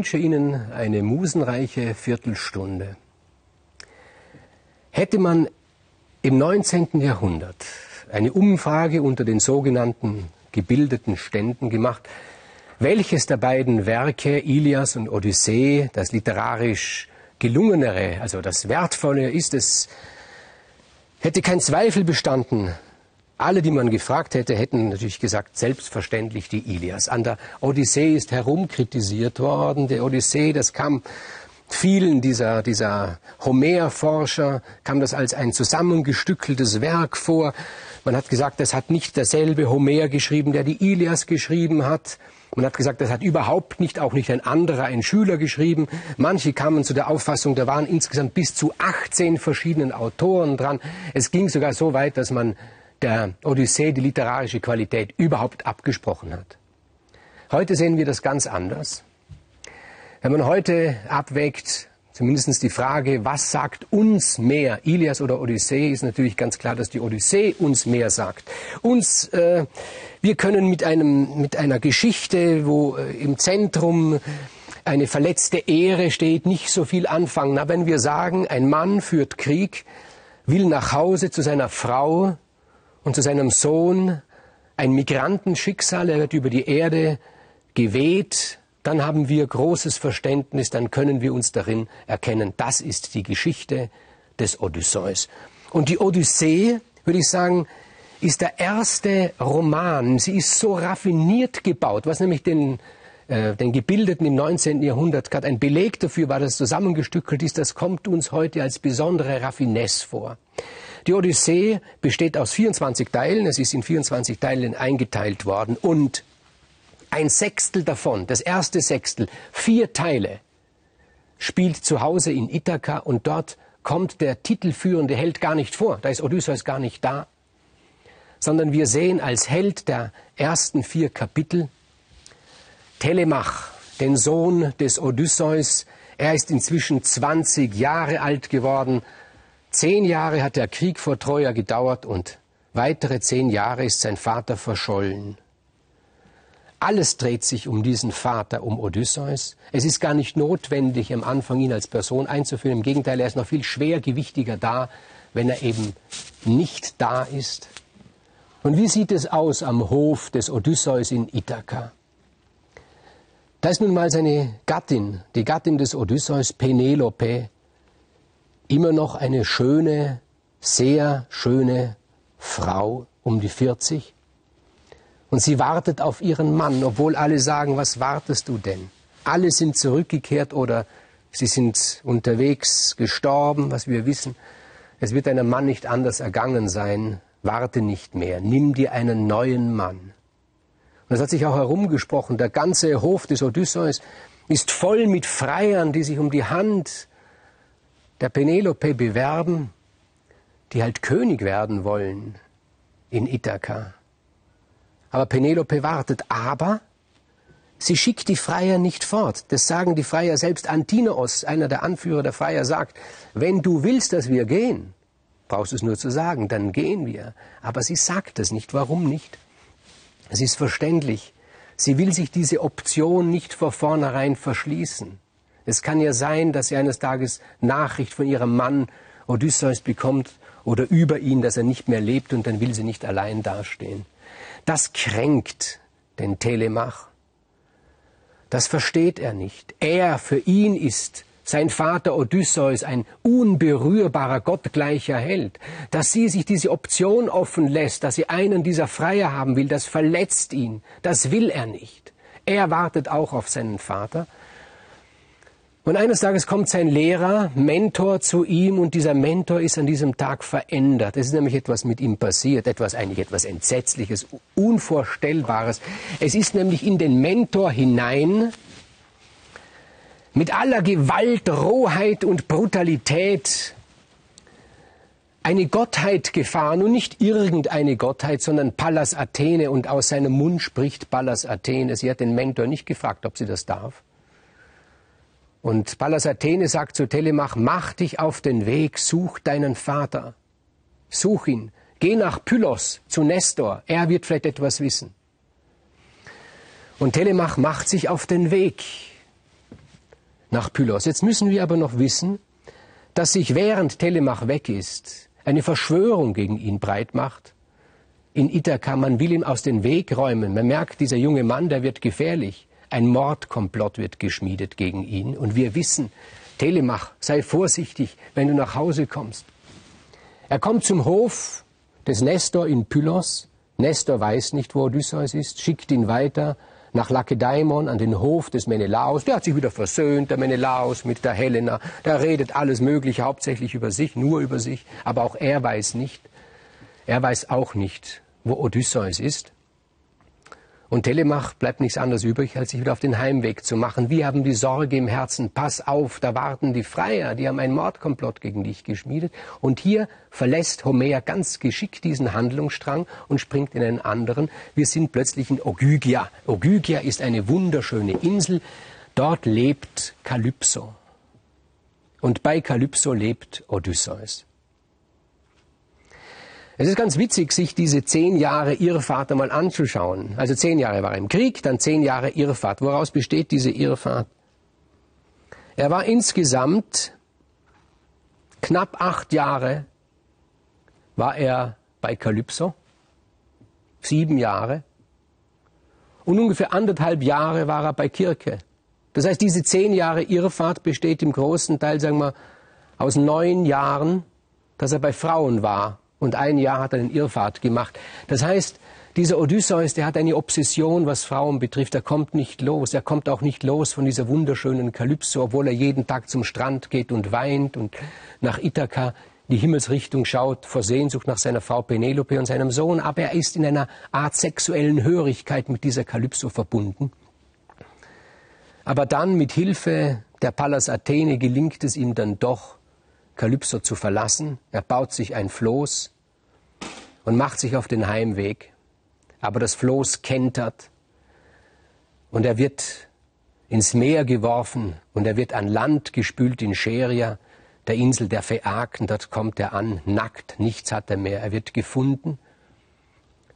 Wünsche Ihnen eine musenreiche Viertelstunde. Hätte man im 19. Jahrhundert eine Umfrage unter den sogenannten gebildeten Ständen gemacht, welches der beiden Werke, Ilias und Odyssee, das literarisch gelungenere, also das wertvolle ist, es hätte kein Zweifel bestanden, alle, die man gefragt hätte, hätten natürlich gesagt, selbstverständlich die Ilias. An der Odyssee ist herumkritisiert worden. Der Odyssee, das kam vielen dieser, dieser Homer-Forscher, kam das als ein zusammengestückeltes Werk vor. Man hat gesagt, das hat nicht derselbe Homer geschrieben, der die Ilias geschrieben hat. Man hat gesagt, das hat überhaupt nicht, auch nicht ein anderer, ein Schüler geschrieben. Manche kamen zu der Auffassung, da waren insgesamt bis zu 18 verschiedenen Autoren dran. Es ging sogar so weit, dass man der Odyssee die literarische Qualität überhaupt abgesprochen hat. Heute sehen wir das ganz anders. Wenn man heute abwägt, zumindest die Frage, was sagt uns mehr, Ilias oder Odyssee, ist natürlich ganz klar, dass die Odyssee uns mehr sagt. Uns, äh, wir können mit, einem, mit einer Geschichte, wo äh, im Zentrum eine verletzte Ehre steht, nicht so viel anfangen. Aber wenn wir sagen, ein Mann führt Krieg, will nach Hause zu seiner Frau, und zu seinem Sohn ein Migrantenschicksal, er wird über die Erde geweht, dann haben wir großes Verständnis, dann können wir uns darin erkennen. Das ist die Geschichte des Odysseus. Und die Odyssee, würde ich sagen, ist der erste Roman. Sie ist so raffiniert gebaut, was nämlich den, äh, den Gebildeten im 19. Jahrhundert gerade ein Beleg dafür war, dass zusammengestückelt ist. Das kommt uns heute als besondere Raffinesse vor. Die Odyssee besteht aus 24 Teilen. Es ist in 24 Teilen eingeteilt worden. Und ein Sechstel davon, das erste Sechstel, vier Teile, spielt zu Hause in Ithaka und dort kommt der titelführende Held gar nicht vor. Da ist Odysseus gar nicht da. Sondern wir sehen als Held der ersten vier Kapitel Telemach, den Sohn des Odysseus. Er ist inzwischen 20 Jahre alt geworden Zehn Jahre hat der Krieg vor Troja gedauert und weitere zehn Jahre ist sein Vater verschollen. Alles dreht sich um diesen Vater, um Odysseus. Es ist gar nicht notwendig, am Anfang ihn als Person einzuführen. Im Gegenteil, er ist noch viel schwergewichtiger da, wenn er eben nicht da ist. Und wie sieht es aus am Hof des Odysseus in Ithaka? Da ist nun mal seine Gattin, die Gattin des Odysseus, Penelope, immer noch eine schöne, sehr schöne Frau um die 40. Und sie wartet auf ihren Mann, obwohl alle sagen, was wartest du denn? Alle sind zurückgekehrt oder sie sind unterwegs gestorben, was wir wissen. Es wird einem Mann nicht anders ergangen sein. Warte nicht mehr. Nimm dir einen neuen Mann. Und es hat sich auch herumgesprochen, der ganze Hof des Odysseus ist voll mit Freiern, die sich um die Hand der Penelope bewerben, die halt König werden wollen in Ithaka. Aber Penelope wartet, aber sie schickt die Freier nicht fort. Das sagen die Freier selbst. Antinoos, einer der Anführer der Freier, sagt, wenn du willst, dass wir gehen, brauchst du es nur zu sagen, dann gehen wir. Aber sie sagt es nicht. Warum nicht? Es ist verständlich. Sie will sich diese Option nicht vor vornherein verschließen. Es kann ja sein, dass sie eines Tages Nachricht von ihrem Mann Odysseus bekommt oder über ihn, dass er nicht mehr lebt und dann will sie nicht allein dastehen. Das kränkt den Telemach. Das versteht er nicht. Er, für ihn ist sein Vater Odysseus ein unberührbarer, gottgleicher Held. Dass sie sich diese Option offen lässt, dass sie einen dieser Freier haben will, das verletzt ihn. Das will er nicht. Er wartet auch auf seinen Vater und eines Tages kommt sein Lehrer, Mentor zu ihm und dieser Mentor ist an diesem Tag verändert. Es ist nämlich etwas mit ihm passiert, etwas eigentlich etwas Entsetzliches, Unvorstellbares. Es ist nämlich in den Mentor hinein mit aller Gewalt, Rohheit und Brutalität eine Gottheit gefahren und nicht irgendeine Gottheit, sondern Pallas Athene und aus seinem Mund spricht Pallas Athene. Sie hat den Mentor nicht gefragt, ob sie das darf. Und Pallas Athene sagt zu Telemach, mach dich auf den Weg, such deinen Vater. Such ihn. Geh nach Pylos zu Nestor. Er wird vielleicht etwas wissen. Und Telemach macht sich auf den Weg. nach Pylos. Jetzt müssen wir aber noch wissen, dass sich während Telemach weg ist, eine Verschwörung gegen ihn breit macht. In Ithaka, man will ihn aus dem Weg räumen. Man merkt, dieser junge Mann, der wird gefährlich. Ein Mordkomplott wird geschmiedet gegen ihn. Und wir wissen, Telemach, sei vorsichtig, wenn du nach Hause kommst. Er kommt zum Hof des Nestor in Pylos. Nestor weiß nicht, wo Odysseus ist, schickt ihn weiter nach Lakedaimon an den Hof des Menelaos. Der hat sich wieder versöhnt, der Menelaos mit der Helena. Der redet alles Mögliche, hauptsächlich über sich, nur über sich. Aber auch er weiß nicht. Er weiß auch nicht, wo Odysseus ist. Und Telemach bleibt nichts anderes übrig, als sich wieder auf den Heimweg zu machen. Wir haben die Sorge im Herzen, pass auf, da warten die Freier, die haben einen Mordkomplott gegen dich geschmiedet. Und hier verlässt Homer ganz geschickt diesen Handlungsstrang und springt in einen anderen. Wir sind plötzlich in Ogygia. Ogygia ist eine wunderschöne Insel. Dort lebt Kalypso. Und bei Kalypso lebt Odysseus. Es ist ganz witzig, sich diese zehn Jahre Irrfahrt einmal anzuschauen. Also zehn Jahre war er im Krieg, dann zehn Jahre Irrfahrt. Woraus besteht diese Irrfahrt? Er war insgesamt knapp acht Jahre war er bei Kalypso, sieben Jahre. Und ungefähr anderthalb Jahre war er bei Kirke. Das heißt, diese zehn Jahre Irrfahrt besteht im großen Teil, sagen wir, aus neun Jahren, dass er bei Frauen war und ein Jahr hat er eine Irrfahrt gemacht. Das heißt, dieser Odysseus, der hat eine Obsession, was Frauen betrifft. Er kommt nicht los. Er kommt auch nicht los von dieser wunderschönen Kalypso, obwohl er jeden Tag zum Strand geht und weint und nach Ithaka die Himmelsrichtung schaut, vor Sehnsucht nach seiner Frau Penelope und seinem Sohn. Aber er ist in einer Art sexuellen Hörigkeit mit dieser Kalypso verbunden. Aber dann mit Hilfe der Pallas Athene gelingt es ihm dann doch, Kalypso zu verlassen. Er baut sich ein Floß und macht sich auf den Heimweg. Aber das Floß kentert und er wird ins Meer geworfen und er wird an Land gespült in Scheria, der Insel der Phäaken. Dort kommt er an, nackt, nichts hat er mehr. Er wird gefunden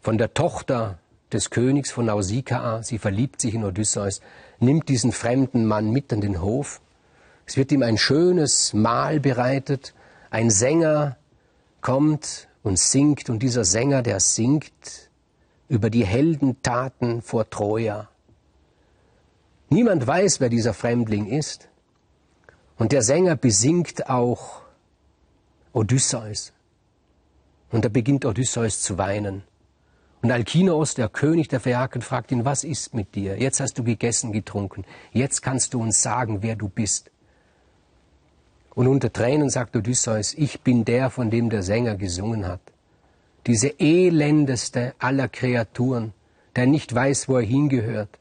von der Tochter des Königs von Nausikaa. Sie verliebt sich in Odysseus, nimmt diesen fremden Mann mit an den Hof es wird ihm ein schönes Mahl bereitet. Ein Sänger kommt und singt und dieser Sänger, der singt über die Heldentaten vor Troja. Niemand weiß, wer dieser Fremdling ist. Und der Sänger besingt auch Odysseus. Und da beginnt Odysseus zu weinen. Und Alkinos, der König der Phäaken, fragt ihn, was ist mit dir? Jetzt hast du gegessen, getrunken. Jetzt kannst du uns sagen, wer du bist. Und unter Tränen sagt Odysseus, ich bin der, von dem der Sänger gesungen hat. Diese elendeste aller Kreaturen, der nicht weiß, wo er hingehört,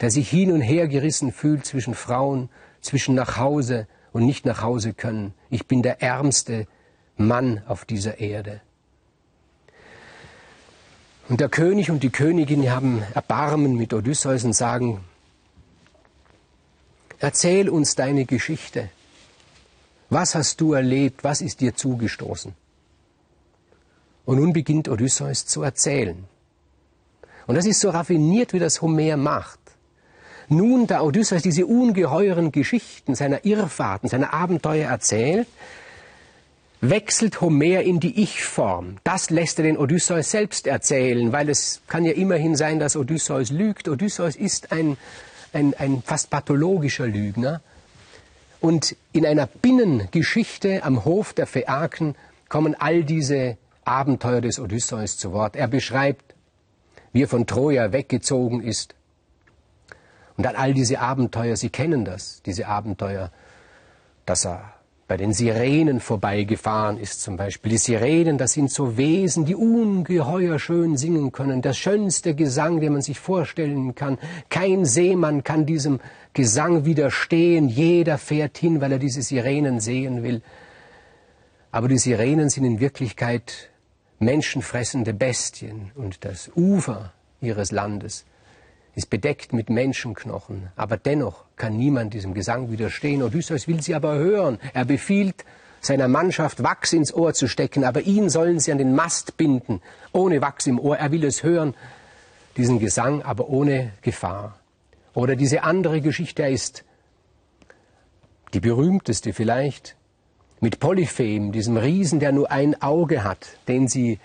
der sich hin und her gerissen fühlt zwischen Frauen, zwischen nach Hause und nicht nach Hause können. Ich bin der ärmste Mann auf dieser Erde. Und der König und die Königin haben Erbarmen mit Odysseus und sagen, erzähl uns deine Geschichte. Was hast du erlebt? Was ist dir zugestoßen? Und nun beginnt Odysseus zu erzählen. Und das ist so raffiniert, wie das Homer macht. Nun, da Odysseus diese ungeheuren Geschichten seiner Irrfahrten, seiner Abenteuer erzählt, wechselt Homer in die Ich-Form. Das lässt er den Odysseus selbst erzählen, weil es kann ja immerhin sein, dass Odysseus lügt. Odysseus ist ein, ein, ein fast pathologischer Lügner. Und in einer Binnengeschichte am Hof der Phäaken kommen all diese Abenteuer des Odysseus zu Wort. Er beschreibt, wie er von Troja weggezogen ist. Und dann all diese Abenteuer, Sie kennen das, diese Abenteuer, dass er bei den Sirenen vorbeigefahren ist zum Beispiel. Die Sirenen, das sind so Wesen, die ungeheuer schön singen können. Der schönste Gesang, den man sich vorstellen kann. Kein Seemann kann diesem Gesang widerstehen. Jeder fährt hin, weil er diese Sirenen sehen will. Aber die Sirenen sind in Wirklichkeit menschenfressende Bestien und das Ufer ihres Landes ist bedeckt mit Menschenknochen, aber dennoch kann niemand diesem Gesang widerstehen. Odysseus will sie aber hören. Er befiehlt seiner Mannschaft Wachs ins Ohr zu stecken, aber ihn sollen sie an den Mast binden, ohne Wachs im Ohr. Er will es hören, diesen Gesang, aber ohne Gefahr. Oder diese andere Geschichte, ist die berühmteste vielleicht, mit Polyphem, diesem Riesen, der nur ein Auge hat, den sie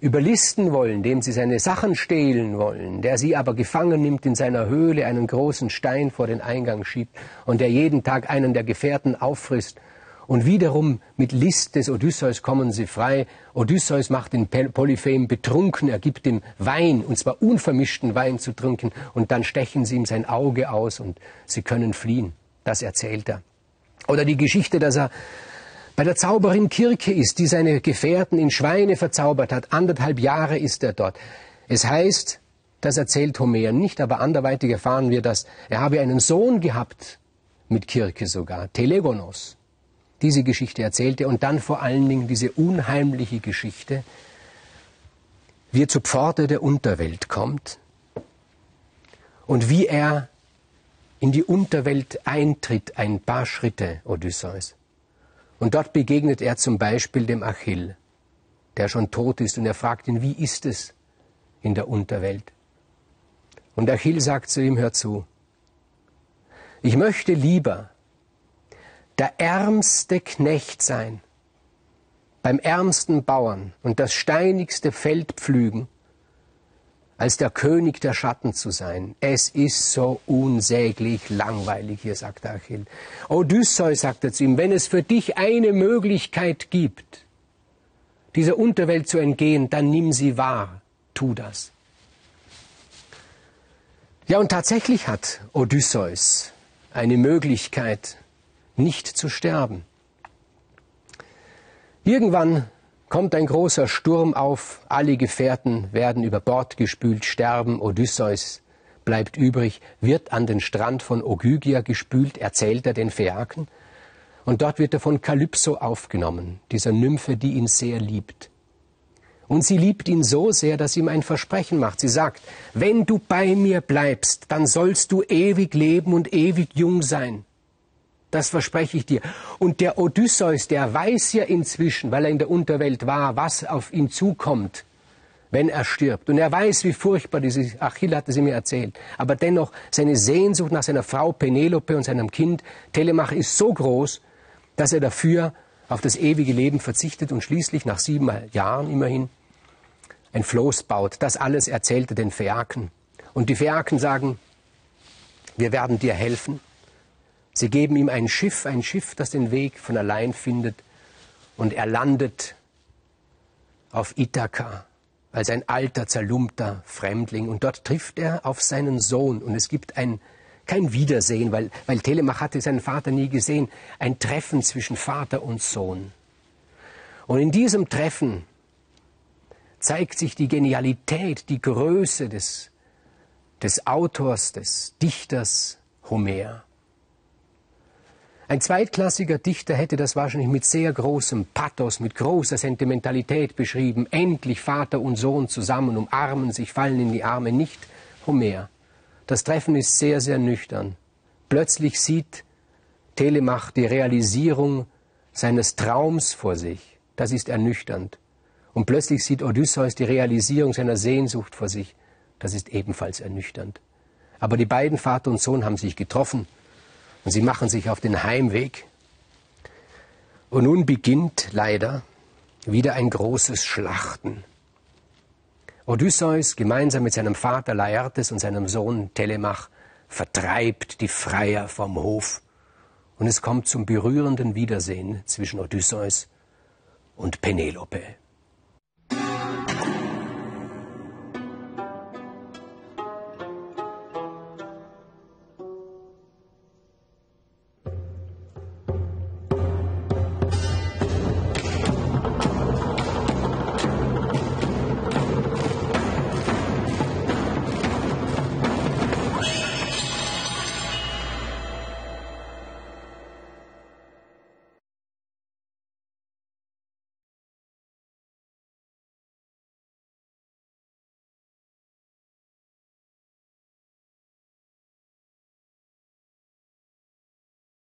überlisten wollen, dem sie seine Sachen stehlen wollen, der sie aber gefangen nimmt in seiner Höhle, einen großen Stein vor den Eingang schiebt und der jeden Tag einen der Gefährten auffrisst. Und wiederum mit List des Odysseus kommen sie frei. Odysseus macht den Polyphem betrunken, er gibt ihm Wein, und zwar unvermischten Wein zu trinken, und dann stechen sie ihm sein Auge aus und sie können fliehen. Das erzählt er. Oder die Geschichte, dass er bei der Zauberin Kirke ist, die seine Gefährten in Schweine verzaubert hat. Anderthalb Jahre ist er dort. Es heißt, das erzählt Homer nicht, aber anderweitig erfahren wir, dass er habe einen Sohn gehabt, mit Kirke sogar, Telegonos. Diese Geschichte erzählte und dann vor allen Dingen diese unheimliche Geschichte, wie er zur Pforte der Unterwelt kommt und wie er in die Unterwelt eintritt, ein paar Schritte, Odysseus. Und dort begegnet er zum Beispiel dem Achill, der schon tot ist, und er fragt ihn, wie ist es in der Unterwelt? Und Achill sagt zu ihm, hör zu, ich möchte lieber der ärmste Knecht sein, beim ärmsten Bauern und das steinigste Feld pflügen, als der König der Schatten zu sein. Es ist so unsäglich langweilig hier, sagt Achill. Odysseus, sagt er zu ihm, wenn es für dich eine Möglichkeit gibt, dieser Unterwelt zu entgehen, dann nimm sie wahr. Tu das. Ja, und tatsächlich hat Odysseus eine Möglichkeit, nicht zu sterben. Irgendwann kommt ein großer Sturm auf, alle Gefährten werden über Bord gespült, sterben, Odysseus bleibt übrig, wird an den Strand von Ogygia gespült, erzählt er den Phäaken, und dort wird er von Kalypso aufgenommen, dieser Nymphe, die ihn sehr liebt. Und sie liebt ihn so sehr, dass sie ihm ein Versprechen macht. Sie sagt, wenn du bei mir bleibst, dann sollst du ewig leben und ewig jung sein. Das verspreche ich dir. Und der Odysseus, der weiß ja inzwischen, weil er in der Unterwelt war, was auf ihn zukommt, wenn er stirbt. Und er weiß, wie furchtbar diese Achill hatte sie mir erzählt. Aber dennoch, seine Sehnsucht nach seiner Frau Penelope und seinem Kind Telemach ist so groß, dass er dafür auf das ewige Leben verzichtet und schließlich nach sieben Jahren immerhin ein Floß baut. Das alles erzählte den Phäaken. Und die Phäaken sagen, wir werden dir helfen. Sie geben ihm ein Schiff, ein Schiff, das den Weg von allein findet, und er landet auf Ithaka als ein alter, zerlumpter Fremdling. Und dort trifft er auf seinen Sohn. Und es gibt ein, kein Wiedersehen, weil, weil Telemach hatte seinen Vater nie gesehen. Ein Treffen zwischen Vater und Sohn. Und in diesem Treffen zeigt sich die Genialität, die Größe des, des Autors, des Dichters Homer. Ein zweitklassiger Dichter hätte das wahrscheinlich mit sehr großem Pathos, mit großer Sentimentalität beschrieben. Endlich Vater und Sohn zusammen umarmen sich, fallen in die Arme, nicht Homer. Das Treffen ist sehr, sehr nüchtern. Plötzlich sieht Telemach die Realisierung seines Traums vor sich. Das ist ernüchternd. Und plötzlich sieht Odysseus die Realisierung seiner Sehnsucht vor sich. Das ist ebenfalls ernüchternd. Aber die beiden Vater und Sohn haben sich getroffen und sie machen sich auf den Heimweg. Und nun beginnt leider wieder ein großes Schlachten. Odysseus gemeinsam mit seinem Vater Laertes und seinem Sohn Telemach vertreibt die Freier vom Hof und es kommt zum berührenden Wiedersehen zwischen Odysseus und Penelope.